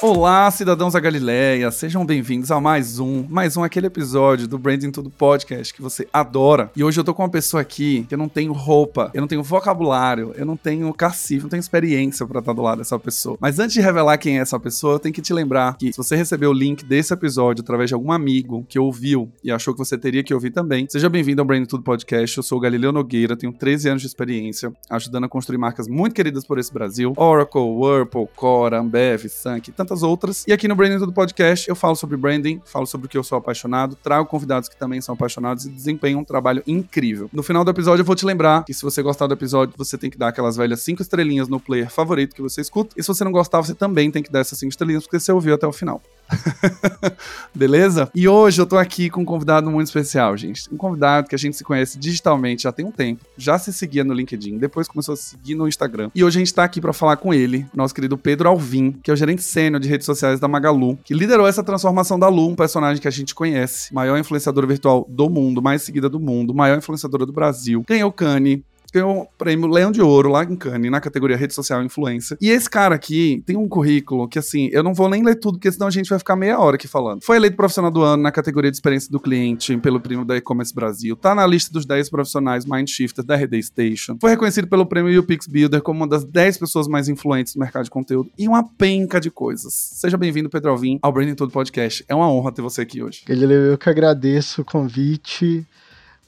Olá, cidadãos da Galileia, sejam bem-vindos a mais um, mais um aquele episódio do Branding Tudo Podcast que você adora. E hoje eu tô com uma pessoa aqui que eu não tenho roupa, eu não tenho vocabulário, eu não tenho cacife, não tenho experiência para estar do lado dessa pessoa. Mas antes de revelar quem é essa pessoa, eu tenho que te lembrar que se você recebeu o link desse episódio através de algum amigo que ouviu e achou que você teria que ouvir também, seja bem-vindo ao Branding Tudo Podcast. Eu sou o Galileu Nogueira, tenho 13 anos de experiência ajudando a construir marcas muito queridas por esse Brasil: Oracle, Whirlpool, Cora, Ambev, Sank, tantas outras. E aqui no Branding Tudo Podcast eu falo sobre branding, falo sobre o que eu sou apaixonado, trago convidados que também são apaixonados e desempenham um trabalho incrível. No final do episódio eu vou te lembrar que se você gostar do episódio, você tem que dar aquelas velhas cinco estrelinhas no player favorito que você escuta. E se você não gostar, você também tem que dar essas cinco estrelinhas porque você ouviu até o final. Beleza? E hoje eu tô aqui com um convidado muito especial, gente. Um convidado que a gente se conhece digitalmente já tem um tempo, já se seguia no LinkedIn, depois começou a se seguir no Instagram. E hoje a gente tá aqui para falar com ele, nosso querido Pedro Alvim, que é o gerente sênior de redes sociais da Magalu, que liderou essa transformação da Lu, um personagem que a gente conhece, maior influenciadora virtual do mundo, mais seguida do mundo, maior influenciadora do Brasil, ganhou Cane, ganhou o prêmio Leão de Ouro lá em Cannes, na categoria Rede Social Influência. E esse cara aqui tem um currículo que, assim, eu não vou nem ler tudo, porque senão a gente vai ficar meia hora aqui falando. Foi eleito profissional do ano na categoria de experiência do cliente pelo prêmio da E-Commerce Brasil. Tá na lista dos 10 profissionais Mindshifters da RD Station. Foi reconhecido pelo prêmio UPix Builder como uma das 10 pessoas mais influentes no mercado de conteúdo. E uma penca de coisas. Seja bem-vindo, Pedro Alvim, ao Branding Todo Podcast. É uma honra ter você aqui hoje. Eu que agradeço o convite.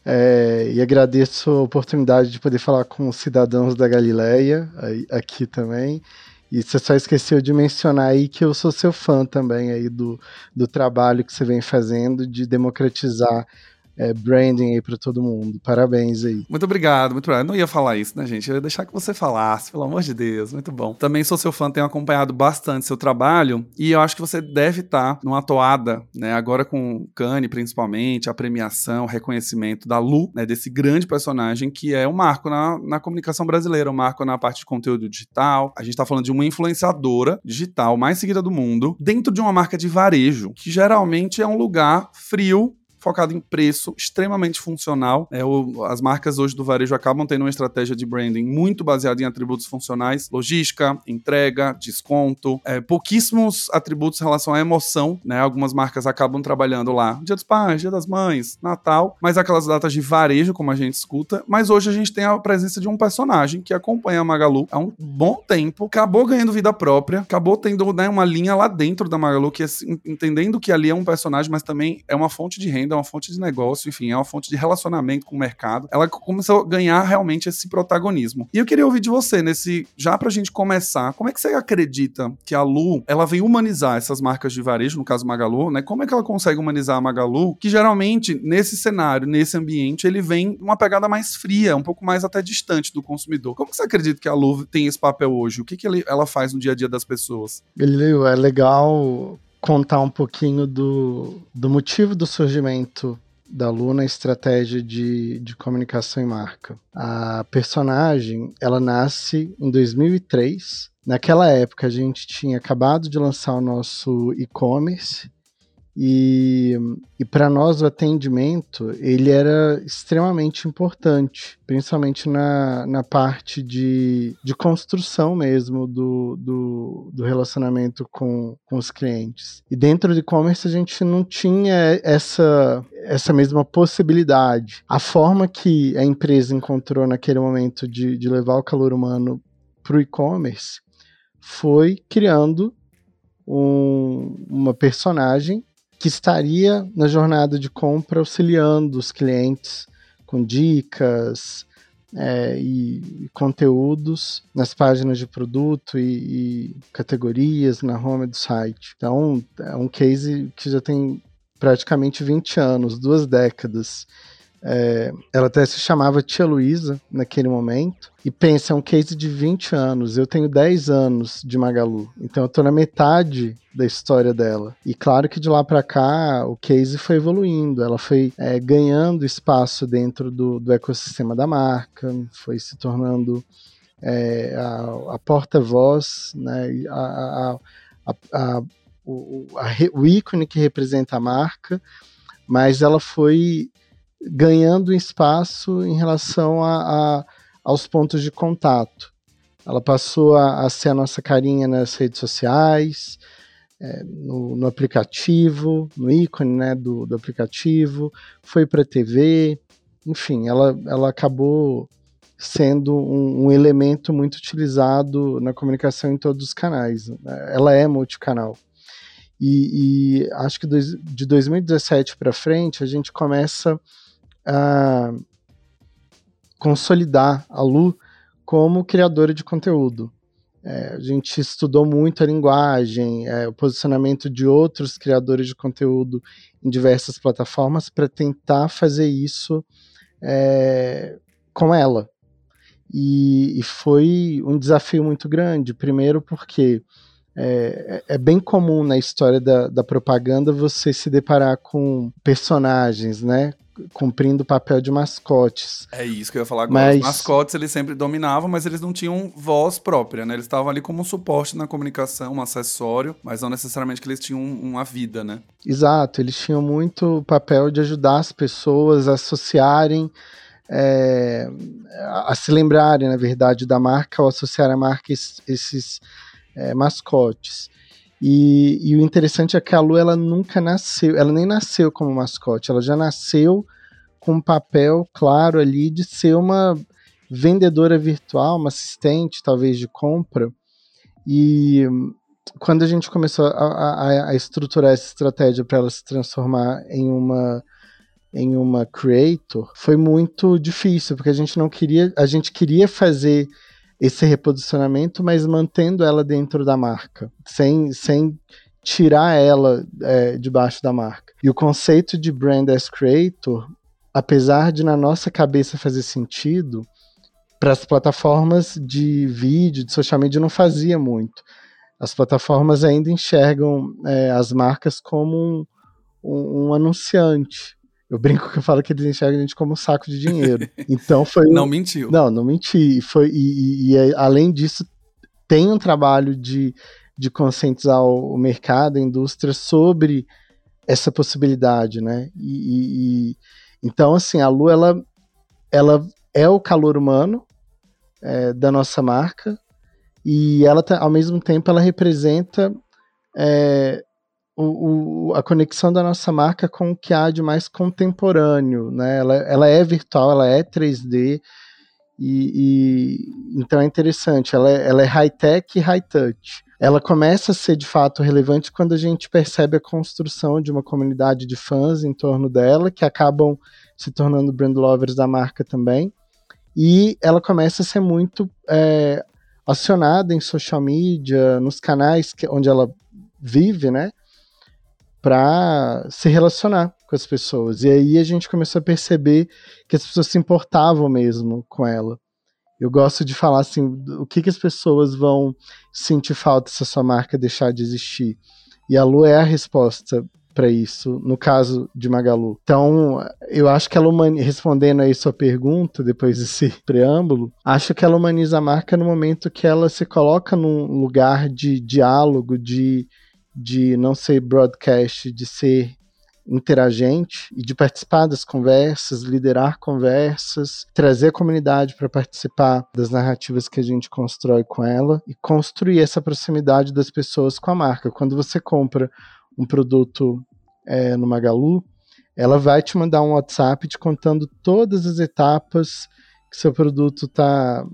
É, e agradeço a oportunidade de poder falar com os cidadãos da Galileia aqui também. E você só esqueceu de mencionar aí que eu sou seu fã também aí do, do trabalho que você vem fazendo de democratizar é, branding aí para todo mundo. Parabéns aí. Muito obrigado, muito obrigado. Eu não ia falar isso, né, gente? Eu ia deixar que você falasse, pelo amor de Deus. Muito bom. Também sou seu fã, tenho acompanhado bastante seu trabalho e eu acho que você deve estar tá numa toada, né? Agora com o Cane, principalmente, a premiação, o reconhecimento da Lu, né? Desse grande personagem que é um marco na, na comunicação brasileira, um marco na parte de conteúdo digital. A gente tá falando de uma influenciadora digital mais seguida do mundo, dentro de uma marca de varejo, que geralmente é um lugar frio focado em preço, extremamente funcional. É, o, as marcas hoje do varejo acabam tendo uma estratégia de branding muito baseada em atributos funcionais, logística, entrega, desconto, é, pouquíssimos atributos em relação à emoção, né? Algumas marcas acabam trabalhando lá Dia dos Pais, Dia das Mães, Natal, mas aquelas datas de varejo, como a gente escuta. Mas hoje a gente tem a presença de um personagem que acompanha a Magalu há um bom tempo, acabou ganhando vida própria, acabou tendo né, uma linha lá dentro da Magalu, que é, entendendo que ali é um personagem, mas também é uma fonte de renda é uma fonte de negócio, enfim, é uma fonte de relacionamento com o mercado. Ela começou a ganhar realmente esse protagonismo. E eu queria ouvir de você nesse, já pra gente começar, como é que você acredita que a Lu, ela vem humanizar essas marcas de varejo, no caso Magalu, né? Como é que ela consegue humanizar a Magalu, que geralmente nesse cenário, nesse ambiente, ele vem uma pegada mais fria, um pouco mais até distante do consumidor. Como que você acredita que a Lu tem esse papel hoje? O que que ela faz no dia a dia das pessoas? Galileu, é legal contar um pouquinho do, do motivo do surgimento da Luna estratégia de, de comunicação e marca. A personagem, ela nasce em 2003. Naquela época a gente tinha acabado de lançar o nosso e-commerce e, e para nós o atendimento ele era extremamente importante, principalmente na, na parte de, de construção mesmo do, do, do relacionamento com, com os clientes. E dentro do e-commerce a gente não tinha essa, essa mesma possibilidade. A forma que a empresa encontrou naquele momento de, de levar o calor humano para o e-commerce foi criando um, uma personagem que estaria na jornada de compra auxiliando os clientes com dicas é, e, e, conteúdos nas páginas de produto e, e, categorias na home do site. Então, é um case que já tem praticamente 20 anos, duas décadas. É, ela até se chamava Tia Luísa naquele momento. E pensa, é um case de 20 anos. Eu tenho 10 anos de Magalu. Então eu tô na metade da história dela. E claro que de lá para cá o case foi evoluindo. Ela foi é, ganhando espaço dentro do, do ecossistema da marca, foi se tornando é, a, a porta-voz, né, a, a, a, o, a, o ícone que representa a marca, mas ela foi ganhando espaço em relação a, a, aos pontos de contato. Ela passou a, a, ser a nossa carinha nas redes sociais, é, no, no, aplicativo, no ícone né, do, do aplicativo, foi para a TV, enfim, ela, ela acabou sendo um, um, elemento muito utilizado na comunicação em todos os canais. Né? Ela é multicanal. E, e acho que dois, de 2017 para frente a gente começa a consolidar a Lu como criadora de conteúdo. É, a gente estudou muito a linguagem, é, o posicionamento de outros criadores de conteúdo em diversas plataformas para tentar fazer isso é, com ela. E, e, foi um desafio muito grande. Primeiro, porque é, é, bem comum na história da, da propaganda você se deparar com personagens, né? Cumprindo o papel de mascotes. É isso que eu ia falar agora. Mas... Os mascotes eles sempre dominavam, mas eles não tinham voz própria, né? Eles estavam ali como um suporte na comunicação, um acessório, mas não necessariamente que eles tinham uma vida, né? Exato, eles tinham muito o papel de ajudar as pessoas a associarem. É, a se lembrarem, na verdade, da marca ou associar a marca esses, esses é, mascotes. E, e, o interessante é que a Lu ela nunca nasceu, ela nem nasceu como mascote, ela já nasceu com um papel claro ali de ser uma vendedora virtual, uma assistente talvez de compra. E quando a gente começou a, a, a estruturar essa estratégia para ela se transformar em uma em uma creator, foi muito difícil porque a gente não queria, a gente queria fazer esse reposicionamento, mas mantendo ela dentro da marca, sem, sem tirar ela é, debaixo da marca. E o conceito de brand as creator, apesar de na nossa cabeça fazer sentido, para as plataformas de vídeo, de social media, não fazia muito. As plataformas ainda enxergam é, as marcas como um, um, um anunciante. Eu brinco que eu falo que eles enxergam a gente como um saco de dinheiro. Então foi. não mentiu. Não, não menti. Foi, e, e, e, além disso, tem um trabalho de, de conscientizar o mercado, a indústria, sobre essa possibilidade, né? E, e então, assim, a Lu, ela, ela é o calor humano é, da nossa marca e ela, tá, ao mesmo tempo, ela representa é, o, o, a conexão da nossa marca com o que há de mais contemporâneo, né? Ela, ela é virtual, ela é 3D e, e então é interessante. Ela é, ela é high tech e high touch. Ela começa a ser de fato relevante quando a gente percebe a construção de uma comunidade de fãs em torno dela que acabam se tornando brand lovers da marca também. E ela começa a ser muito é, acionada em social media, nos canais que, onde ela vive, né? Para se relacionar com as pessoas. E aí a gente começou a perceber que as pessoas se importavam mesmo com ela. Eu gosto de falar assim, o que, que as pessoas vão sentir falta se a sua marca deixar de existir. E a Lu é a resposta para isso, no caso de Magalu. Então, eu acho que ela humaniza, respondendo aí sua pergunta, depois desse preâmbulo, acho que ela humaniza a marca no momento que ela se coloca num lugar de diálogo, de de não ser broadcast, de ser interagente e de participar das conversas, liderar conversas, trazer a comunidade para participar das narrativas que a gente constrói com ela e construir essa proximidade das pessoas com a marca. Quando você compra um produto é, no Magalu, ela vai te mandar um WhatsApp te contando todas as etapas que seu produto está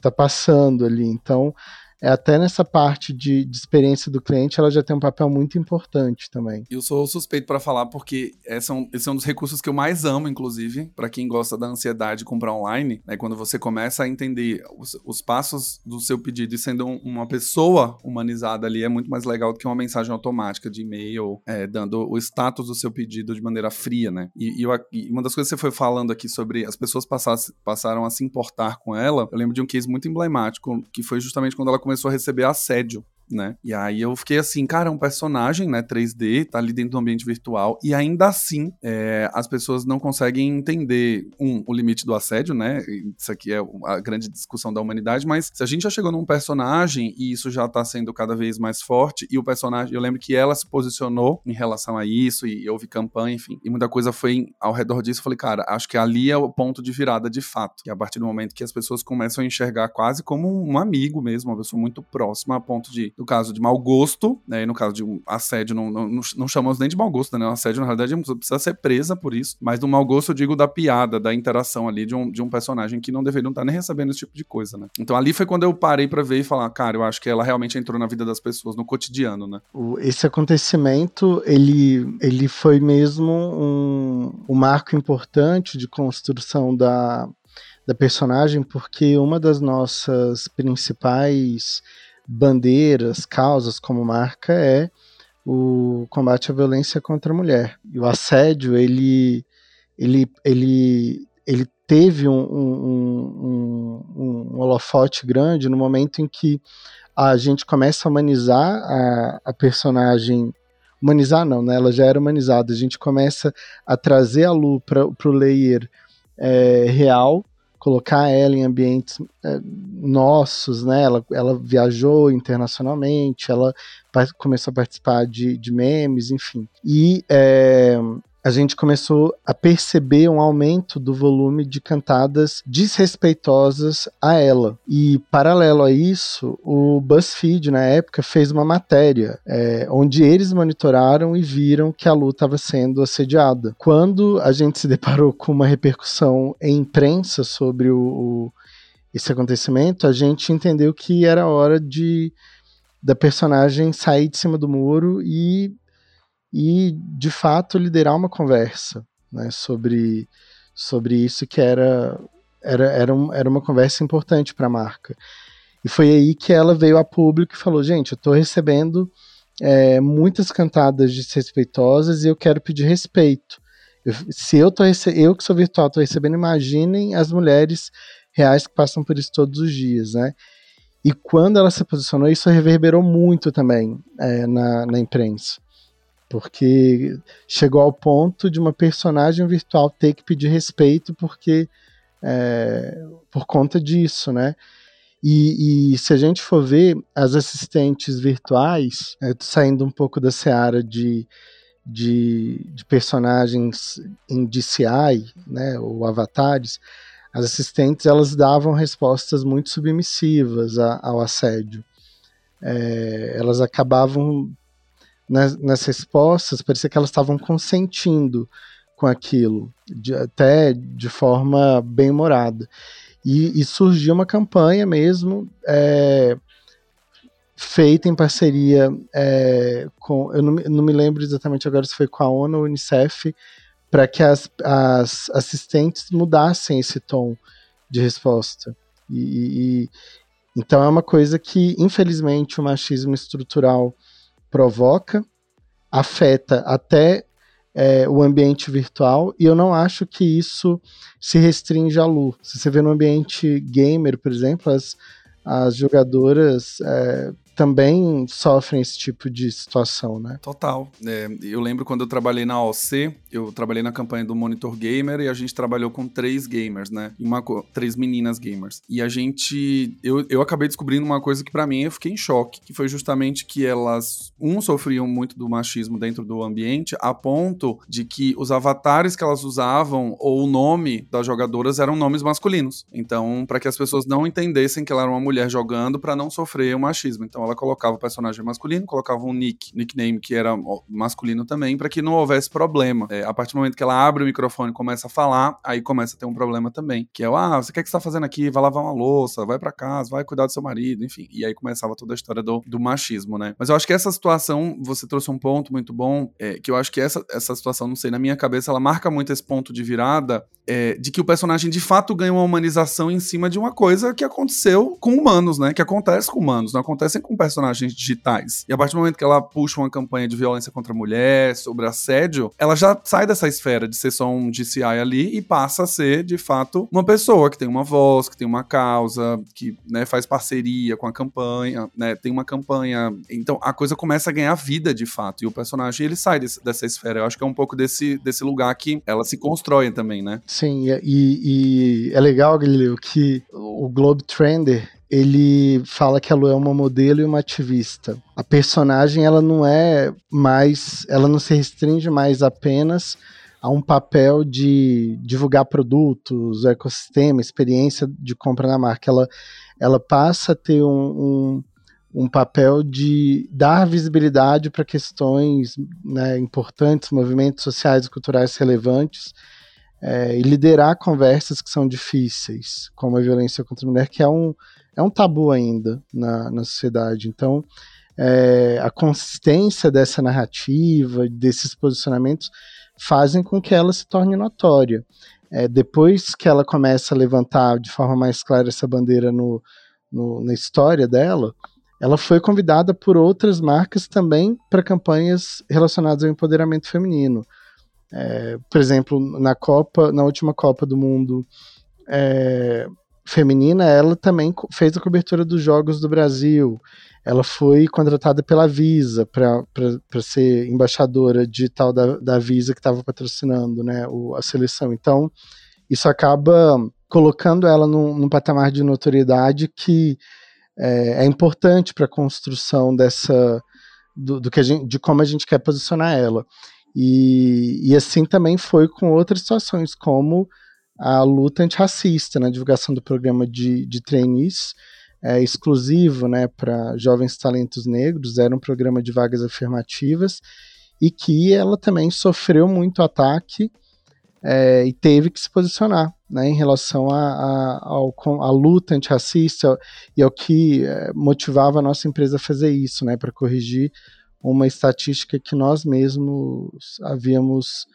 tá passando ali. Então, até nessa parte de, de, experiência do cliente, ela já tem um papel muito importante também. Eu sou suspeito para falar porque esse é, um, esse é um dos recursos que eu mais amo, inclusive, para quem gosta da ansiedade de comprar online, né? Quando você começa a entender os, os passos do seu pedido e sendo um, uma pessoa humanizada ali, é muito mais legal do que uma mensagem automática de e-mail, é, dando o status do seu pedido de maneira fria, né? E, e, e, uma das coisas que você foi falando aqui sobre as pessoas passasse, passaram a se importar com ela, eu lembro de um case muito emblemático, que foi justamente quando ela começou a receber assédio né? E aí eu fiquei assim, cara, é um personagem, né, 3D, tá ali dentro do ambiente virtual, e ainda assim é, as pessoas não conseguem entender, um, o limite do assédio, né? Isso aqui é a grande discussão da humanidade, mas se a gente já chegou num personagem e isso já tá sendo cada vez mais forte, e o personagem, eu lembro que ela se posicionou em relação a isso, e, houve campanha, enfim, e muita coisa foi ao redor disso, eu falei, cara, acho que ali é o ponto de virada de fato, que a partir do momento que as pessoas começam a enxergar quase como um amigo mesmo, uma pessoa muito próxima, a ponto de, no caso de mau gosto, né, e no caso de um assédio, não, não, não, chamamos nem de mau gosto, né, o assédio na realidade precisa ser presa por isso, mas do mau gosto eu digo da piada, da interação ali de um, de um personagem que não deveria estar nem recebendo esse tipo de coisa, né. Então ali foi quando eu parei para ver e falar, cara, eu acho que ela realmente entrou na vida das pessoas, no cotidiano, né. Esse acontecimento, ele, ele foi mesmo um, um marco importante de construção da, da personagem, porque uma das nossas principais bandeiras, causas como marca é o combate à violência contra a mulher. E o assédio, ele, ele, ele, ele teve um, um, um, um holofote grande no momento em que a gente começa a humanizar a, a personagem humanizar não, né? Ela já era humanizada. A gente começa a trazer a Lu para o layer é, real, colocar ela em ambientes é, nossos, né? Ela, ela viajou internacionalmente, ela começou a participar de, de memes, enfim. E é, a gente começou a perceber um aumento do volume de cantadas desrespeitosas a ela. E, paralelo a isso, o BuzzFeed, na época, fez uma matéria é, onde eles monitoraram e viram que a Lu estava sendo assediada. Quando a gente se deparou com uma repercussão em imprensa sobre o, o esse acontecimento, a gente entendeu que era hora de da personagem sair de cima do muro e e de fato liderar uma conversa né, sobre, sobre isso que era, era, era, um, era uma conversa importante para a marca. E foi aí que ela veio a público e falou: gente, eu estou recebendo é, muitas cantadas desrespeitosas e eu quero pedir respeito. Eu, se eu, tô eu que sou virtual estou recebendo, imaginem as mulheres reais que passam por isso todos os dias, né? E quando ela se posicionou, isso reverberou muito também é, na, na imprensa. Porque chegou ao ponto de uma personagem virtual ter que pedir respeito porque é, por conta disso, né? E, e, se a gente for ver as assistentes virtuais, é, saindo um pouco da seara de, de, de personagens em DCI, né, ou avatares, as assistentes elas davam respostas muito submissivas a, ao assédio. É, elas acabavam nas, nas respostas, parecia que elas estavam consentindo com aquilo, de, até de forma bem humorada. E, e surgiu uma campanha mesmo, é, feita em parceria é, com. Eu não, não, me lembro exatamente agora se foi com a ONU ou Unicef, para que as, as assistentes mudassem esse tom de resposta. E, e, então é uma coisa que, infelizmente, o machismo estrutural provoca, afeta até é, o ambiente virtual, e eu não acho que isso se restringe à Lu. Se você vê no ambiente gamer, por exemplo, as, as jogadoras é, também sofrem esse tipo de situação, né? Total. É, eu lembro quando eu trabalhei na OC, eu trabalhei na campanha do Monitor Gamer e a gente trabalhou com três gamers, né? Uma, três meninas gamers. E a gente. Eu, eu acabei descobrindo uma coisa que para mim eu fiquei em choque, que foi justamente que elas, um, sofriam muito do machismo dentro do ambiente, a ponto de que os avatares que elas usavam ou o nome das jogadoras eram nomes masculinos. Então, para que as pessoas não entendessem que ela era uma mulher jogando para não sofrer o machismo. Então, ela colocava o personagem masculino, colocava um nick, nickname que era masculino também, para que não houvesse problema. É, a partir do momento que ela abre o microfone e começa a falar, aí começa a ter um problema também, que é, ah, você quer que você tá fazendo aqui? Vai lavar uma louça, vai para casa, vai cuidar do seu marido, enfim. E aí começava toda a história do, do machismo, né? Mas eu acho que essa situação, você trouxe um ponto muito bom, é, que eu acho que essa, essa situação, não sei, na minha cabeça, ela marca muito esse ponto de virada, é, de que o personagem de fato ganha uma humanização em cima de uma coisa que aconteceu com humanos, né? Que acontece com humanos, não acontecem com personagens digitais. E a partir do momento que ela puxa uma campanha de violência contra a mulher, sobre assédio, ela já sai dessa esfera de ser só um DCI ali e passa a ser, de fato, uma pessoa que tem uma voz, que tem uma causa, que né, faz parceria com a campanha, né, tem uma campanha. Então a coisa começa a ganhar vida de fato. E o personagem ele sai desse, dessa esfera. Eu acho que é um pouco desse, desse lugar que ela se constrói também, né? Sim, e, e é legal, Galileu, que o Globe Trender ele fala que a Lu é uma modelo e uma ativista. A personagem ela não é mais, ela não se restringe mais apenas a um papel de divulgar produtos, ecossistema, experiência de compra na marca. Ela, ela passa a ter um, um, um papel de dar visibilidade para questões né, importantes, movimentos sociais e culturais relevantes, é, e liderar conversas que são difíceis, como a violência contra a mulher, que é um, é um tabu ainda na, na sociedade. Então, é, a consistência dessa narrativa, desses posicionamentos, fazem com que ela se torne notória. É, depois que ela começa a levantar de forma mais clara essa bandeira no, no, na história dela, ela foi convidada por outras marcas também para campanhas relacionadas ao empoderamento feminino. É, por exemplo, na Copa, na última Copa do Mundo, é, feminina, ela também fez a cobertura dos Jogos do Brasil. Ela foi contratada pela Visa para ser embaixadora digital da, da Visa que estava patrocinando né, o, a seleção. Então, isso acaba colocando ela num, num patamar de notoriedade que é, é importante para a construção dessa do, do, que gente, de como a gente quer posicionar ela. E, e assim também foi com outras situações, como a luta antirracista na né, divulgação do programa de, de trainees é, exclusivo né, para jovens talentos negros, era um programa de vagas afirmativas e que ela também sofreu muito ataque é, e teve que se posicionar né, em relação à luta antirracista e ao que é, motivava a nossa empresa a fazer isso, né, para corrigir uma estatística que nós mesmos havíamos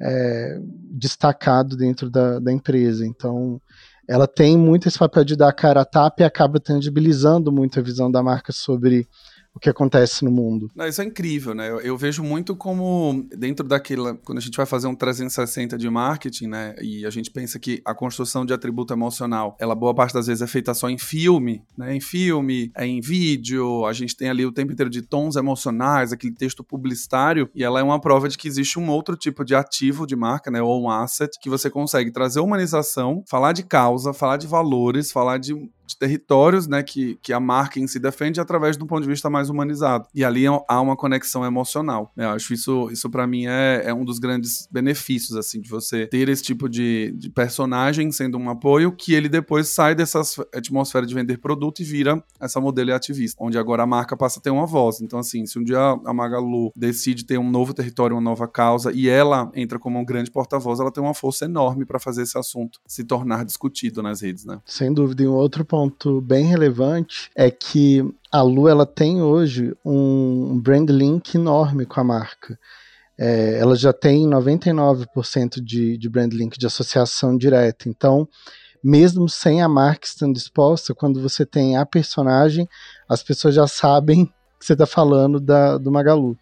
é, destacado dentro da, da empresa. Então, ela tem muito esse papel de dar cara a tapa e acaba tangibilizando muito a visão da marca sobre o que acontece no mundo. Não, isso é incrível, né? Eu, eu, vejo muito como dentro daquela. Quando a gente vai fazer um 360 de marketing, né? E a gente pensa que a construção de atributo emocional, ela boa parte das vezes é feita só em filme, né? Em filme, é em vídeo, a gente tem ali o tempo inteiro de tons emocionais, aquele texto publicitário, e ela é uma prova de que existe um outro tipo de ativo de marca, né? Ou um asset, que você consegue trazer humanização, falar de causa, falar de valores, falar de de territórios, né, que, que a marca em si defende através de um ponto de vista mais humanizado. E ali há uma conexão emocional. Né? Eu acho isso, isso para mim é, é um dos grandes benefícios, assim, de você ter esse tipo de, de personagem sendo um apoio, que ele depois sai dessa atmosfera de vender produto e vira essa modelo ativista, onde agora a marca passa a ter uma voz. Então, assim, se um dia a Magalu decide ter um novo território, uma nova causa, e ela entra como um grande porta-voz, ela tem uma força enorme para fazer esse assunto se tornar discutido nas redes, né? Sem dúvida. E um outro ponto ponto bem relevante é que a Lu ela tem hoje um brand link enorme com a marca. É, ela já tem 99% de, de brand link de associação direta. Então, mesmo sem a marca estando exposta, quando você tem a personagem, as pessoas já sabem que você está falando da, do Magalu.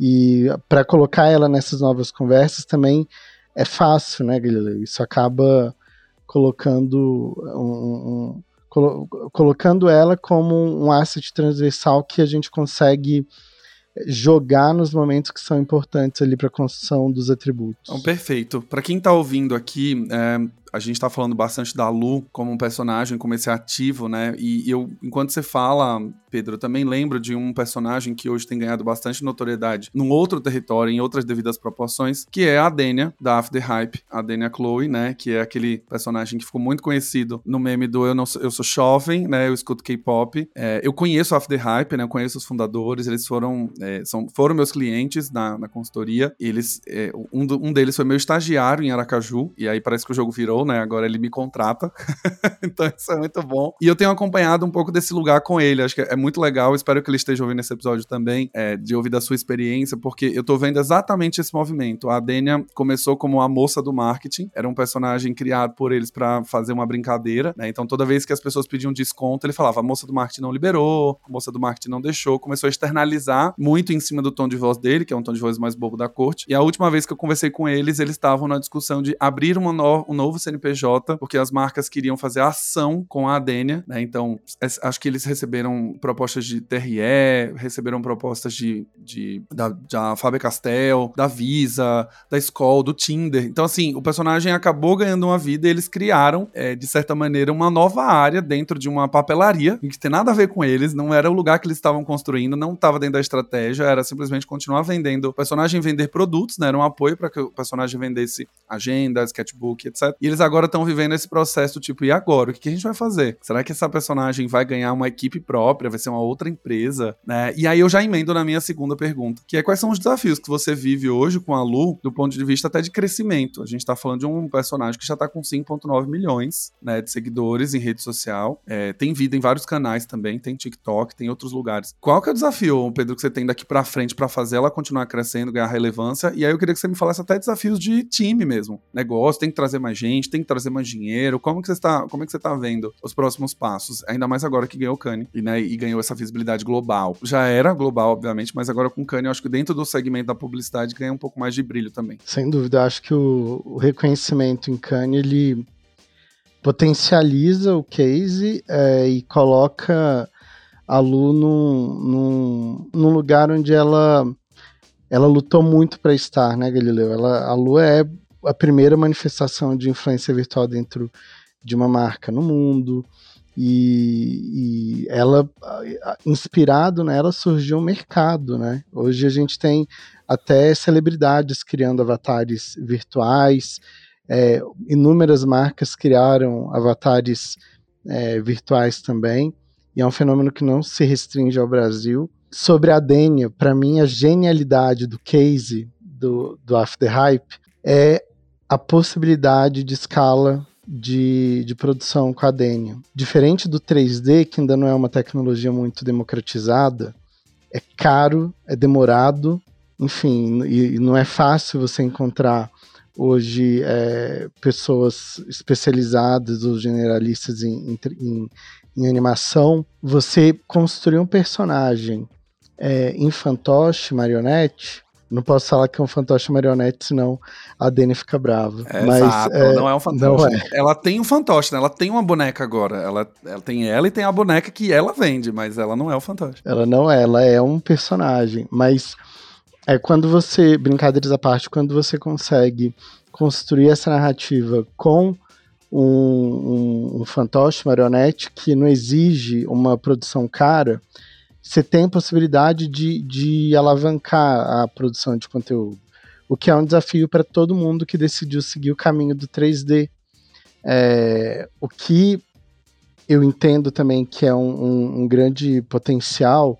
E para colocar ela nessas novas conversas também é fácil, né? Isso acaba colocando um, colo colocando ela como um asset transversal que a gente consegue jogar nos momentos que são importantes ali para a construção dos atributos. Então, perfeito. Para quem está ouvindo aqui, é, a gente tá falando bastante da Lu como um personagem, como esse ativo, né? E eu, enquanto você fala, Pedro, eu também lembro de um personagem que hoje tem ganhado bastante notoriedade num outro território, em outras devidas proporções, que é a Denia, da After Hype, a Denia Chloe, né? Que é aquele personagem que ficou muito conhecido no meme do Eu, não sou, eu ssou jovem, né? Eu escuto K-pop. É, eu conheço a After Hype, né? Eu conheço os fundadores, eles foram, é, são, foram meus clientes na, na consultoria. Eles, é, um, do, um deles foi meu estagiário em Aracaju, e aí parece que o jogo virou né? Agora ele me contrata. então isso é muito bom. E eu tenho acompanhado um pouco desse lugar com ele. Acho que é muito legal. Espero que ele esteja ouvindo esse episódio também, é, de ouvir da sua experiência, porque eu tô vendo exatamente esse movimento. A Dênia começou como a moça do marketing, era um personagem criado por eles para fazer uma brincadeira, né? Então toda vez que as pessoas pediam desconto, ele falava: a moça do marketing não liberou, a moça do marketing não deixou. Começou a externalizar muito em cima do tom de voz dele, que é um tom de voz mais bobo da corte. E a última vez que eu conversei com eles, eles estavam na discussão de abrir no um novo CNPJ, porque as marcas queriam fazer ação com a Adênia, né? Então, acho que eles receberam propostas de TRE, receberam propostas de, de da, da Faber Castell, da Visa, da Skoll, do Tinder. Então, assim, o personagem acabou ganhando uma vida e eles criaram, é, de certa maneira, uma nova área dentro de uma papelaria, que tem nada a ver com eles, não era o lugar que eles estavam construindo, não estava dentro da estratégia, era simplesmente continuar vendendo, o personagem vender produtos, né? Era um apoio para que o personagem vendesse agenda, sketchbook, etc. E eles agora estão vivendo esse processo, tipo, e agora? O que a gente vai fazer? Será que essa personagem vai ganhar uma equipe própria, vai ser uma outra empresa, né? E aí eu já emendo na minha segunda pergunta, que é quais são os desafios que você vive hoje com a Lu, do ponto de vista até de crescimento. A gente tá falando de um personagem que já tá com 5.9 milhões, né, de seguidores em rede social, é, tem vida em vários canais também, tem TikTok, tem outros lugares. Qual que é o desafio, Pedro, que você tem daqui para frente para fazer ela continuar crescendo, ganhar relevância? E aí eu queria que você me falasse até desafios de time mesmo, negócio, tem que trazer mais gente, tem que trazer mais dinheiro. Como que você está, como é que você tá vendo os próximos passos? Ainda mais agora que ganhou o Kanye e, né, e ganhou essa visibilidade global. Já era global, obviamente, mas agora com o Kanye, eu acho que dentro do segmento da publicidade ganha um pouco mais de brilho também. Sem dúvida, acho que o, o reconhecimento em Kanye, ele potencializa o case é, e coloca a Lu num, num, num, lugar onde ela ela lutou muito para estar, né, Galileu? Ela, a Lu é a primeira manifestação de influência virtual dentro de uma marca no mundo. E, e, ela, inspirado nela, surgiu um mercado, né? Hoje a gente tem até celebridades criando avatares virtuais, é, inúmeras marcas criaram avatares é, virtuais também, e é um fenômeno que não se restringe ao Brasil. Sobre a Dênia, para mim, a genialidade do case do, do After Hype é a possibilidade de escala de, de produção com a Dênia. Diferente do 3D, que ainda não é uma tecnologia muito democratizada, é caro, é demorado, enfim, e, e não é fácil você encontrar hoje é, pessoas especializadas ou generalistas em, em, em, animação. Você construir um personagem é, em fantoche, marionete, não posso falar que é um fantoche marionete, senão a Dani fica brava. É, mas exato, é, não é um fantoche. É. Ela tem um fantoche, né? Ela tem uma boneca agora. Ela, ela tem ela e tem a boneca que ela vende, mas ela não é o fantoche. Ela não é, ela é um personagem. Mas é quando você, brincadeiras à parte, quando você consegue construir essa narrativa com um, um, um fantoche marionete que não exige uma produção cara você tem possibilidade de, de alavancar a produção de conteúdo. O que é um desafio para todo mundo que decidiu seguir o caminho do 3D. É, o que eu entendo também que é um, um, um grande potencial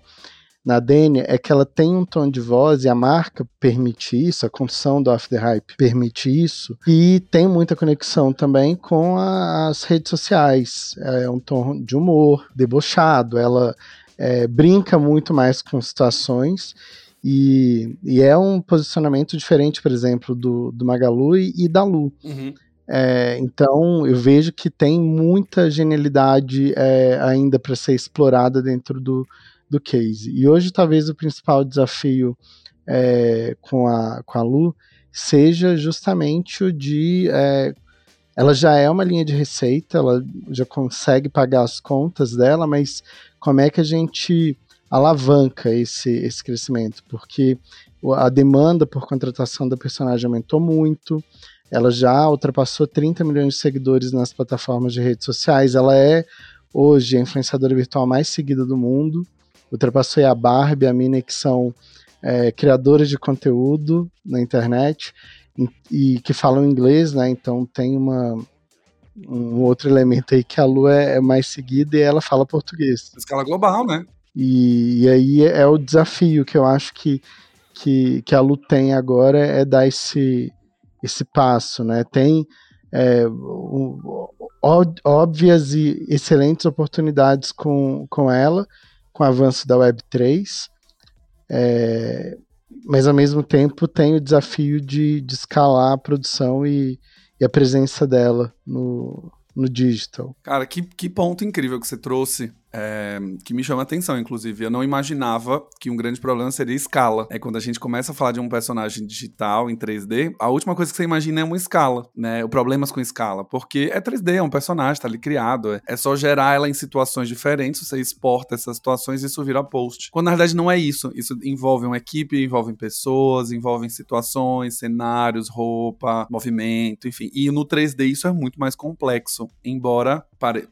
na Dênia é que ela tem um tom de voz e a marca permite isso, a construção do After Hype permite isso, e tem muita conexão também com a, as redes sociais. É um tom de humor debochado, ela é, brinca muito mais com situações e, e, é um posicionamento diferente, por exemplo, do, do Magalu e, e da Lu. Uhum. É, então eu vejo que tem muita genialidade é, ainda para ser explorada dentro do, do case. E hoje talvez o principal desafio é, com, a, com a Lu seja justamente o de é, ela já é uma linha de receita, ela já consegue pagar as contas dela, mas como é que a gente alavanca esse, esse crescimento, porque a demanda por contratação da personagem aumentou muito, ela já ultrapassou 30 milhões de seguidores nas plataformas de redes sociais, ela é hoje a influenciadora virtual mais seguida do mundo, ultrapassou a Barbie, a Minnie, que são é, de conteúdo na internet e, e que falam inglês, né? Então tem uma, um outro elemento aí que a Lu é, é mais seguida e ela fala português. Escala global, né? E, e aí é, é, o desafio que eu acho que, que, que a Lu tem agora é dar esse, esse passo, né? Tem é, óbvias e excelentes oportunidades com, com ela, com o avanço da Web3, é, mas ao mesmo tempo tem o desafio de, de escalar a produção e, a presença dela no, no digital. Cara, que, que ponto incrível que você trouxe é, que me chama atenção, inclusive. Eu não imaginava que um grande problema seria escala. É quando a gente começa a falar de um personagem digital em 3D, a última coisa que você imagina é uma escala, né? O problemas com escala, porque é 3D, é um personagem, tá ali criado. É, é só gerar ela em situações diferentes, você exporta essas situações e isso vira post. Quando na verdade não é isso. Isso envolve uma equipe, envolve pessoas, envolve situações, cenários, roupa, movimento, enfim. E no 3D isso é muito mais complexo, embora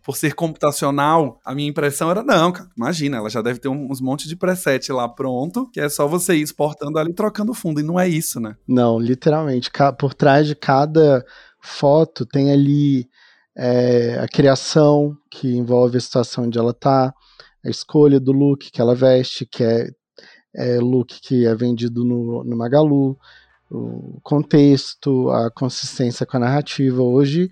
por ser computacional, a minha impressão era, não, cara, imagina, ela já deve ter uns montes de preset lá pronto, que é só você ir exportando ali trocando fundo, e não é isso, né? Não, literalmente, por trás de cada foto tem ali é, a criação, que envolve a situação onde ela tá, a escolha do look que ela veste, que é, é look que é vendido no, no Magalu, o contexto, a consistência com a narrativa. Hoje,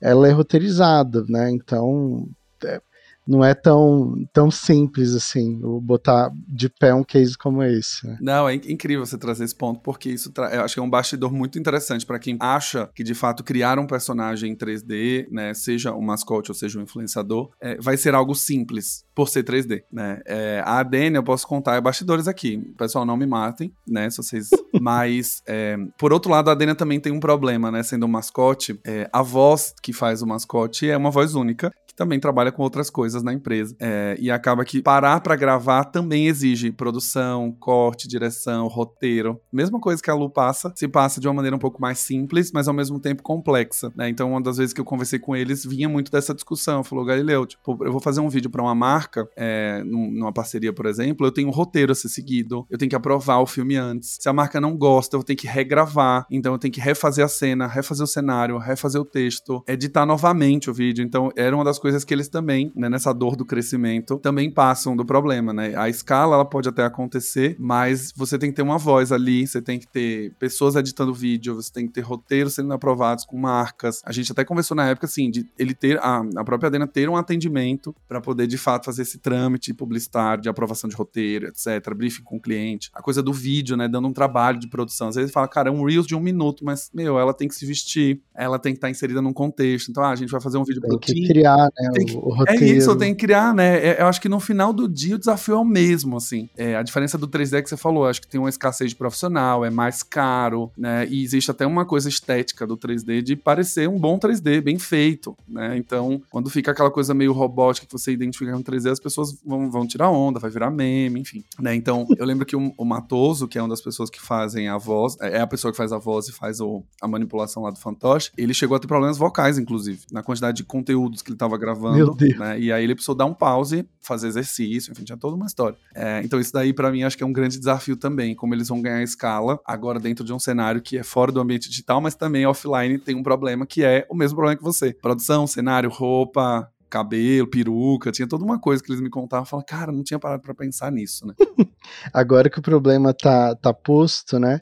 ela é roteirizada, né? Então é, não é tão, tão simples assim, botar de pé um case como esse. Né? Não, é incrível você trazer esse ponto, porque isso eu acho que é um bastidor muito interessante para quem acha que de fato criar um personagem em 3D, né, seja um mascote ou seja um influenciador, é, vai ser algo simples por ser 3D, né? É, a Adene, eu posso contar, é bastidores aqui. Pessoal, não me matem, né? Se vocês. Mas, é, por outro lado, a Adene também tem um problema, né? Sendo um mascote, é, a voz que faz o mascote é uma voz única também trabalha com outras coisas na empresa. É, e acaba que parar para gravar também exige produção, corte, direção, roteiro. Mesma coisa que a Lu passa, se passa de uma maneira um pouco mais simples, mas ao mesmo tempo complexa. Né? Então, uma das vezes que eu conversei com eles, vinha muito dessa discussão. Falou, Galileu, tipo, eu vou fazer um vídeo para uma marca, é, numa parceria, por exemplo, eu tenho um roteiro a ser seguido, eu tenho que aprovar o filme antes. Se a marca não gosta, eu tenho que regravar. Então, eu tenho que refazer a cena, refazer o cenário, refazer o texto, editar novamente o vídeo. Então, era uma das coisas coisas que eles também, né, nessa dor do crescimento, também passam do problema, né? A escala, ela pode até acontecer, mas você tem que ter uma voz ali, você tem que ter pessoas editando vídeo, você tem que ter roteiros sendo aprovados com marcas. A gente até conversou na época, assim, de ele ter, a, a própria Adena ter um atendimento para poder, de fato, fazer esse trâmite publicitário de aprovação de roteiro, etc., briefing com o cliente. A coisa do vídeo, né, dando um trabalho de produção. Às vezes fala, cara, é um Reels de um minuto, mas, meu, ela tem que se vestir, ela tem que estar tá inserida num contexto. Então, ah, a gente vai fazer um vídeo tem que criar, né? Que, o, o é isso, tem que criar, né? É, eu acho que no final do dia o desafio é o mesmo, assim. É, a diferença do 3D que você falou, acho que tem uma escassez de profissional, é mais caro, né? E existe até uma coisa estética do 3D de parecer um bom 3D, bem feito, né? Então, quando fica aquela coisa meio robótica que você identifica com 3D, as pessoas vão, vão tirar onda, vai virar meme, enfim. Né? Então, eu lembro que o, o Matoso, que é uma das pessoas que fazem a voz, é, é a pessoa que faz a voz e faz o, a manipulação lá do fantoche, ele chegou a ter problemas vocais, inclusive, na quantidade de conteúdos que ele tava gravando. Meu Deus. Né? E aí ele precisou dar um pause, fazer exercício, enfim, tinha toda uma história. É, então isso daí para mim acho que é um grande desafio também, como eles vão ganhar escala agora dentro de um cenário que é fora do ambiente digital, mas também offline tem um problema que é o mesmo problema que você. Produção, cenário, roupa, cabelo, peruca, tinha toda uma coisa que eles me contavam, eu falava, cara, não tinha parado para pensar nisso, né? Agora que o problema tá, tá posto, né?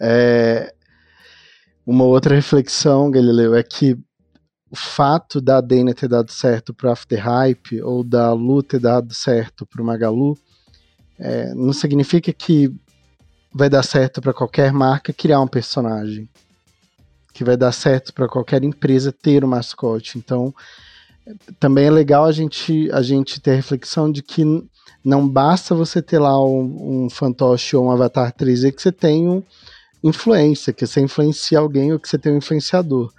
É... Uma outra reflexão, Galileu, é que o fato da Dana ter dado certo pro After Hype ou da Lu ter dado certo pro Magalu é, não significa que vai dar certo para qualquer marca criar um personagem, que vai dar certo para qualquer empresa ter um mascote. Então, também é legal a gente a gente ter a reflexão de que não basta você ter lá um, um fantoche ou um avatar 3D que você tem um influência, que você influencia alguém ou que você tem um influenciador.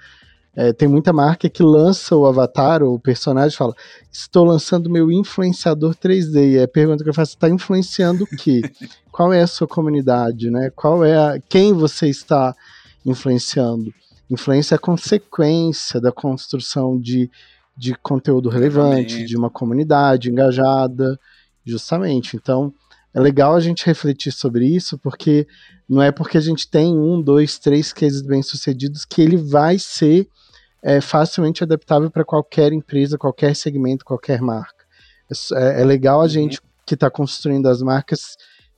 É, tem muita marca que lança o avatar ou o personagem fala: Estou lançando meu influenciador 3D. E a pergunta que eu faço: está influenciando o quê? Qual é a sua comunidade? Né? Qual é a, quem você está influenciando? Influência é a consequência da construção de, de conteúdo relevante, de uma comunidade engajada, justamente. Então, é legal a gente refletir sobre isso, porque não é porque a gente tem um, dois, três cases bem-sucedidos que ele vai ser é facilmente adaptável para qualquer empresa, qualquer segmento, qualquer marca. É, é legal a uhum. gente que está construindo as marcas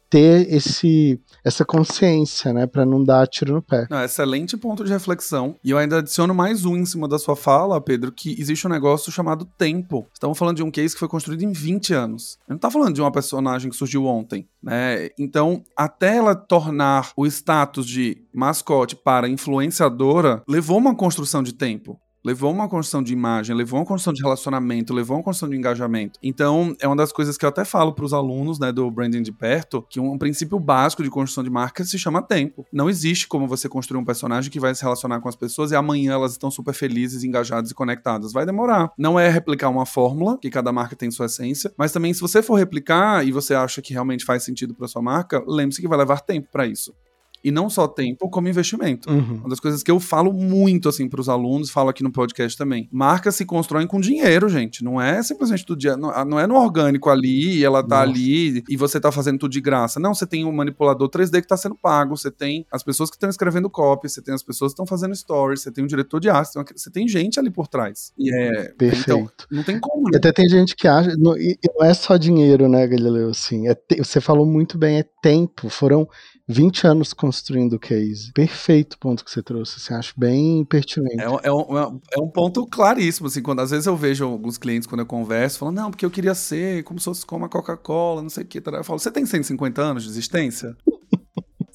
ter esse essa consciência, né, para não dar tiro no pé. Não, excelente ponto de reflexão. E eu ainda adiciono mais um em cima da sua fala, Pedro, que existe um negócio chamado tempo. Estamos falando de um case que foi construído em 20 anos. Eu não tá falando de uma personagem que surgiu ontem, né? Então, até ela tornar o status de mascote para influenciadora, levou uma construção de tempo levou uma construção de imagem, levou uma construção de relacionamento, levou uma construção de engajamento. Então, é uma das coisas que eu até falo para os alunos, né, do branding de perto, que um princípio básico de construção de marca se chama tempo. Não existe como você construir um personagem que vai se relacionar com as pessoas e amanhã elas estão super felizes, engajadas e conectadas. Vai demorar. Não é replicar uma fórmula, que cada marca tem sua essência, mas também se você for replicar e você acha que realmente faz sentido para sua marca, lembre-se que vai levar tempo para isso. E não só tempo, como investimento. Uhum. Uma das coisas que eu falo muito, assim, para os alunos, falo aqui no podcast também. Marcas se constroem com dinheiro, gente. Não é simplesmente do dia. Não, não é no orgânico ali, e ela tá Nossa. ali, e você tá fazendo tudo de graça. Não, você tem um manipulador 3D que tá sendo pago, você tem as pessoas que estão escrevendo copy, você tem as pessoas que estão fazendo stories, você tem um diretor de arte, você tem gente ali por trás. E é. Perfeito. Então, não tem como. Né? Até tem gente que acha. Não, e não é só dinheiro, né, Galileu? Assim, é te, você falou muito bem, é tempo. Foram 20 anos construindo o case. Perfeito ponto que você trouxe. Você acha bem pertinente. É, é, um, é, um, ponto claríssimo. Assim, quando às vezes eu vejo alguns clientes, quando eu converso, falam, não, porque eu queria ser como se fosse como a Coca-Cola, não sei o que. Eu falo, você tem 150 anos de existência?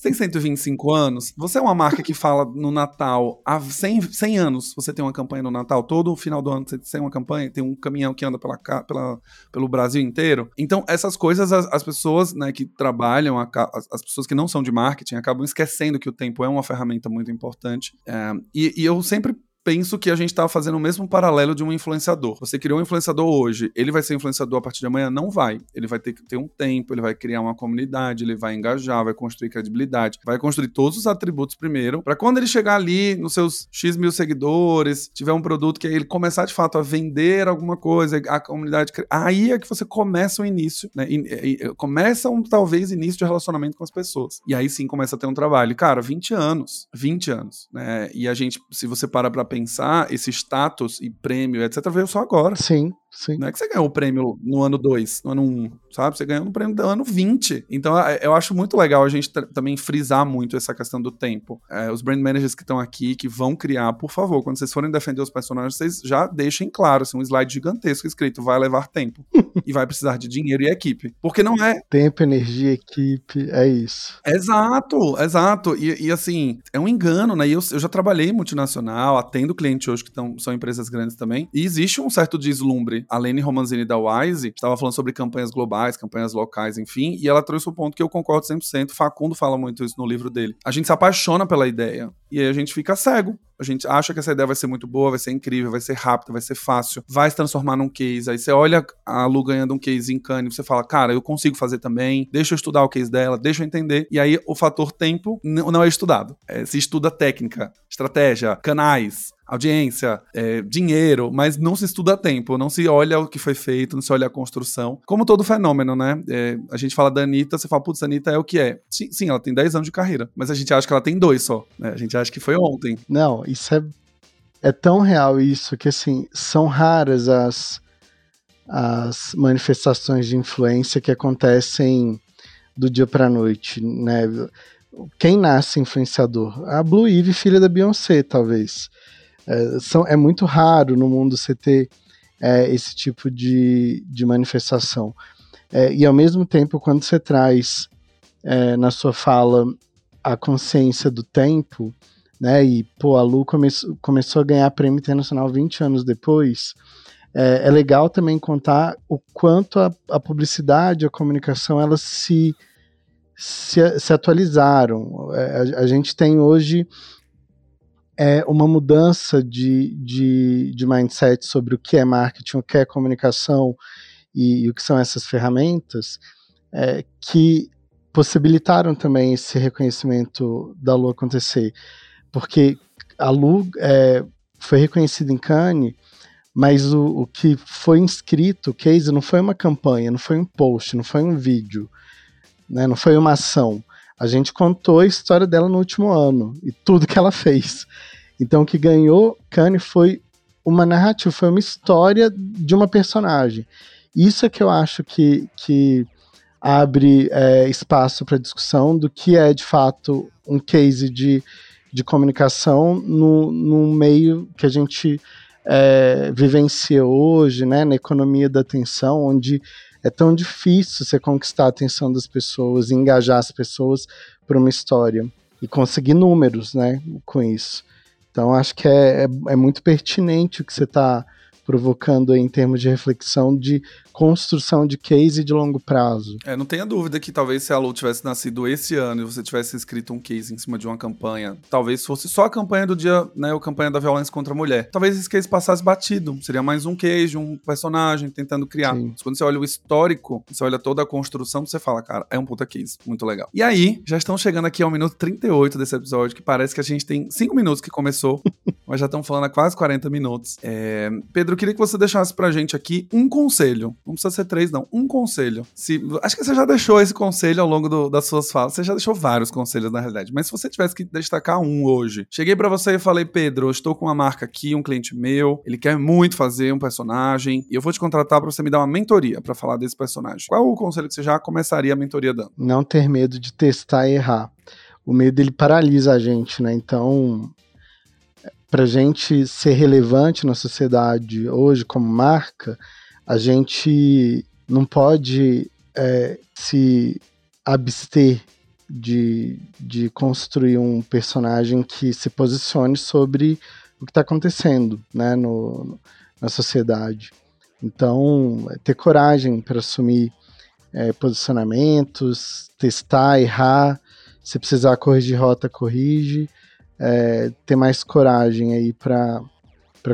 Tem 125 anos, você é uma marca que fala no Natal há 100, 100 anos, você tem uma campanha no Natal, todo final do ano você tem uma campanha, tem um caminhão que anda pela, pela, pelo Brasil inteiro. Então, essas coisas, as, as pessoas né, que trabalham, as, as, pessoas que não são de marketing, acabam esquecendo que o tempo é uma ferramenta muito importante. É, e, e eu sempre penso que a gente está fazendo o mesmo paralelo de um influenciador. Você criou um influenciador hoje, ele vai ser influenciador a partir de amanhã? Não vai. Ele vai ter que ter um tempo, ele vai criar uma comunidade, ele vai engajar, vai construir credibilidade, vai construir todos os atributos primeiro, para quando ele chegar ali nos seus X mil seguidores, tiver um produto que ele começar de fato a vender alguma coisa, a comunidade. Aí é que você começa o início, né? E, e, começa um talvez início de relacionamento com as pessoas. E aí sim começa a ter um trabalho. Cara, 20 anos. 20 anos, né? E a gente, se você para pra pensar, esse status e prêmio, etc., veio só agora. Sim, sim. Não é que você ganhou o prêmio no ano 2, no ano 1, um, sabe? Você ganhou no prêmio do ano 20. Então, eu acho muito legal a gente também frisar muito essa questão do tempo. É, os brand managers que estão aqui, que vão criar, por favor, quando vocês forem defender os personagens, vocês já deixem claro, assim, um slide gigantesco escrito, vai levar tempo. e vai precisar de dinheiro e equipe. Porque não é... Tempo, energia, equipe, é isso. Exato, exato. E, e assim, é um engano, né? E eu, eu já trabalhei em multinacional, atendo do cliente hoje, que tão, são empresas grandes também. E existe um certo deslumbre. A Lene Romanzini da Wise estava falando sobre campanhas globais, campanhas locais, enfim, e ela trouxe um ponto que eu concordo 100%. Facundo fala muito isso no livro dele. A gente se apaixona pela ideia e aí a gente fica cego. A gente acha que essa ideia vai ser muito boa, vai ser incrível, vai ser rápida, vai ser fácil, vai se transformar num case. Aí você olha a Lu ganhando um case em Cannes, você fala, cara, eu consigo fazer também, deixa eu estudar o case dela, deixa eu entender. E aí o fator tempo não é estudado. É, se estuda técnica, estratégia, canais, audiência, é, dinheiro, mas não se estuda a tempo, não se olha o que foi feito, não se olha a construção. Como todo fenômeno, né? É, a gente fala da Anitta, você fala, putz, a Anitta é o que é. Sim, sim, ela tem 10 anos de carreira, mas a gente acha que ela tem dois só, né? A gente acha que foi ontem. Não, isso é, é tão real isso que, assim, são raras as, as manifestações de influência que acontecem do dia pra noite, né? Quem nasce influenciador? A Blue Ivy, filha da Beyoncé, talvez. É, são, é muito raro no mundo você ter é, esse tipo de, de manifestação. É, e ao mesmo tempo, quando você traz é, na sua fala a consciência do tempo, né? E pô, a Lu come, começou a ganhar prêmio internacional 20 anos depois. É, é legal também contar o quanto a, a publicidade, a comunicação, elas se, se, se atualizaram. É, a, a gente tem hoje é uma mudança de, de, de mindset sobre o que é marketing, o que é comunicação e, e o que são essas ferramentas, é, que possibilitaram também esse reconhecimento da Lu acontecer. Porque a Lu é, foi reconhecida em Cannes, mas o, o que foi inscrito, o case, não foi uma campanha, não foi um post, não foi um vídeo, né, não foi uma ação. A gente contou a história dela no último ano e tudo que ela fez. Então, o que ganhou Cannes foi uma narrativa, foi uma história de uma personagem. Isso é que eu acho que, que abre é, espaço para discussão do que é de fato um case de, de comunicação no, no meio que a gente é, vivencia hoje, né, na economia da atenção, onde é tão difícil você conquistar a atenção das pessoas, engajar as pessoas para uma história e conseguir números, né, com isso. Então acho que é, é, é muito pertinente o que você está provocando em termos de reflexão de construção de case de longo prazo. É, não tenha dúvida que talvez se a Lu tivesse nascido esse ano e você tivesse escrito um case em cima de uma campanha, talvez fosse só a campanha do dia, né, a campanha da violência contra a mulher. Talvez esse case passasse batido, seria mais um case, um personagem tentando criar. Mas quando você olha o histórico, você olha toda a construção, você fala, cara, é um puta case, muito legal. E aí, já estão chegando aqui ao minuto 38 desse episódio, que parece que a gente tem 5 minutos que começou, mas já estamos falando há quase 40 minutos. É... Pedro, eu queria que você deixasse pra gente aqui um conselho não precisa ser três, não. Um conselho. Se, acho que você já deixou esse conselho ao longo do, das suas falas. Você já deixou vários conselhos, na realidade. Mas se você tivesse que destacar um hoje. Cheguei para você e falei, Pedro, estou com uma marca aqui, um cliente meu. Ele quer muito fazer um personagem. E eu vou te contratar para você me dar uma mentoria para falar desse personagem. Qual é o conselho que você já começaria a mentoria dando? Não ter medo de testar e errar. O medo ele paralisa a gente, né? Então, para gente ser relevante na sociedade hoje como marca, a gente não pode é, se abster de, de construir um personagem que se posicione sobre o que está acontecendo né, no, na sociedade. Então, é ter coragem para assumir é, posicionamentos, testar, errar. Se precisar corrigir rota, corrige. É, ter mais coragem aí para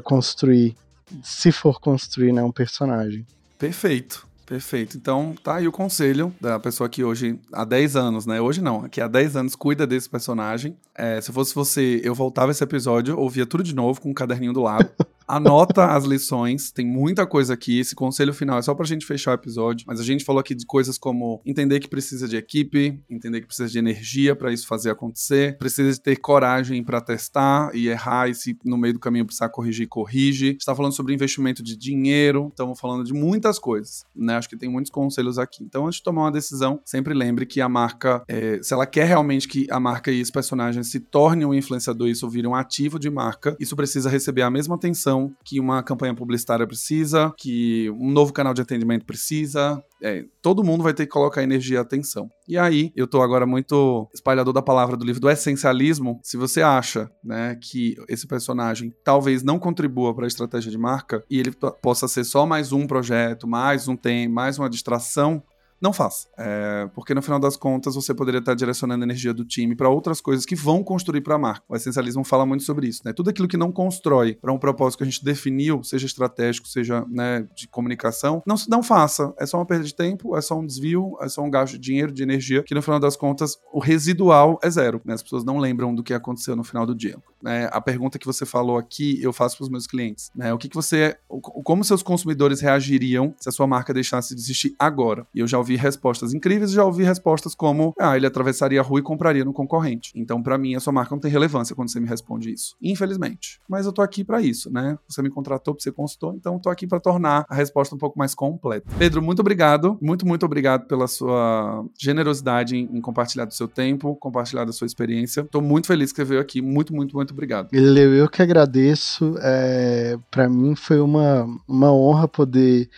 construir se for construir né, um personagem. Perfeito. Perfeito. Então, tá aí o conselho da pessoa que hoje, há 10 anos, né? Hoje não, que há 10 anos cuida desse personagem. É, se fosse você, eu voltava esse episódio, ouvia tudo de novo com um caderninho do lado. Anota as lições, tem muita coisa aqui. Esse conselho final é só pra gente fechar o episódio, mas a gente falou aqui de coisas como entender que precisa de equipe, entender que precisa de energia para isso fazer acontecer, precisa de ter coragem para testar e errar, e se no meio do caminho precisar corrigir, corrige. Está falando sobre investimento de dinheiro, estamos falando de muitas coisas, né? Acho que tem muitos conselhos aqui. Então, antes de tomar uma decisão, sempre lembre que a marca, é, se ela quer realmente que a marca e esse personagem se torne um influenciador e isso vire um ativo de marca, isso precisa receber a mesma atenção que uma campanha publicitária precisa, que um novo canal de atendimento precisa. É, todo mundo vai ter que colocar energia e atenção. E aí, eu tô agora muito espalhador da palavra do livro do essencialismo. Se você acha, né, que esse personagem talvez não contribua para a estratégia de marca e ele possa ser só mais um projeto, mais um tema, mais uma distração, não faça. É, porque no final das contas você poderia estar direcionando a energia do time para outras coisas que vão construir para a marca. O essencialismo fala muito sobre isso, né? Tudo aquilo que não constrói para um propósito que a gente definiu, seja estratégico, seja né, de comunicação, não, não faça. É só uma perda de tempo, é só um desvio, é só um gasto de dinheiro, de energia, que no final das contas o residual é zero. Né? As pessoas não lembram do que aconteceu no final do dia. Né? A pergunta que você falou aqui, eu faço para os meus clientes. Né? O que, que você. Como seus consumidores reagiriam se a sua marca deixasse de existir agora? E eu já ouvi ouvi respostas incríveis já ouvi respostas como: ah, ele atravessaria a rua e compraria no concorrente. Então, para mim, a sua marca não tem relevância quando você me responde isso. Infelizmente. Mas eu tô aqui para isso, né? Você me contratou pra ser consultor, então eu tô aqui para tornar a resposta um pouco mais completa. Pedro, muito obrigado. Muito, muito obrigado pela sua generosidade em, em compartilhar do seu tempo, compartilhar da sua experiência. Tô muito feliz que você veio aqui. Muito, muito, muito obrigado. Eu, eu que agradeço. É, para mim foi uma, uma honra poder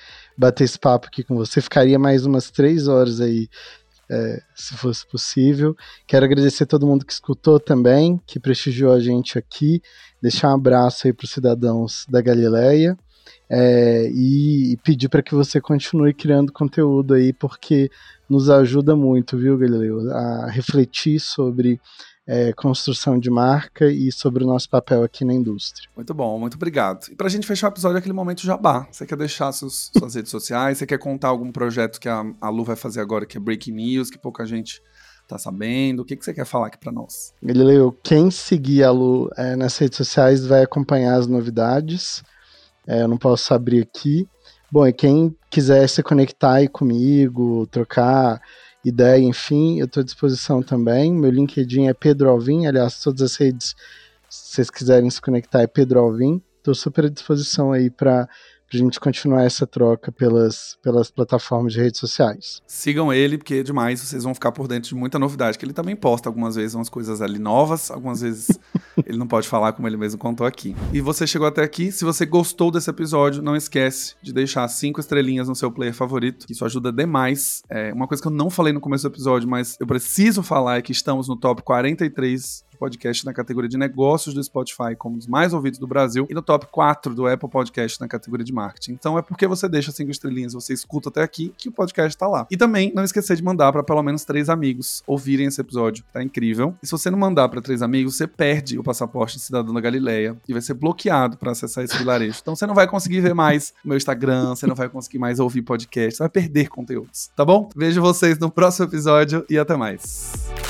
bater esse papo aqui com você. Ficaria mais umas três horas aí, é, se fosse possível. Quero agradecer a todo mundo que escutou também, que prestigiou a gente aqui. Deixar um abraço aí para os cidadãos da Galileia. É, e, e, pedir para que você continue criando conteúdo aí, porque nos ajuda muito, viu, Galileu, a refletir sobre é, construção de marca e sobre o nosso papel aqui na indústria. Muito bom, muito obrigado. E para a gente fechar o episódio, aquele momento jabá. Você quer deixar seus, suas redes sociais? Você quer contar algum projeto que a, a Lu vai fazer agora, que é Breaking News, que pouca gente tá sabendo? O que, que você quer falar aqui para nós? Galileu, quem seguir a Lu é, nas redes sociais vai acompanhar as novidades. É, eu não posso abrir aqui. Bom, e quem quiser se conectar aí comigo, trocar ideia, enfim, eu estou à disposição também. Meu LinkedIn é Pedro Alvim, aliás, todas as redes, se vocês quiserem se conectar, é Pedro Alvim. Estou super à disposição aí para pra gente continuar essa troca pelas, pelas plataformas de redes sociais. Sigam ele, porque é demais, vocês vão ficar por dentro de muita novidade, que ele também posta algumas vezes umas coisas ali novas, algumas vezes ele não pode falar como ele mesmo contou aqui. E você chegou até aqui, se você gostou desse episódio, não esquece de deixar cinco estrelinhas no seu player favorito, isso ajuda demais. É uma coisa que eu não falei no começo do episódio, mas eu preciso falar é que estamos no top 43 podcast na categoria de negócios do Spotify como os mais ouvidos do Brasil e no top 4 do Apple Podcast na categoria de marketing. Então é porque você deixa cinco estrelinhas, você escuta até aqui que o podcast tá lá. E também não esquecer de mandar para pelo menos três amigos ouvirem esse episódio, tá incrível. E se você não mandar para três amigos, você perde o passaporte de cidadão da Galileia e vai ser bloqueado para acessar esse vilarejo. Então você não vai conseguir ver mais o meu Instagram, você não vai conseguir mais ouvir podcast, você vai perder conteúdos, tá bom? Vejo vocês no próximo episódio e até mais.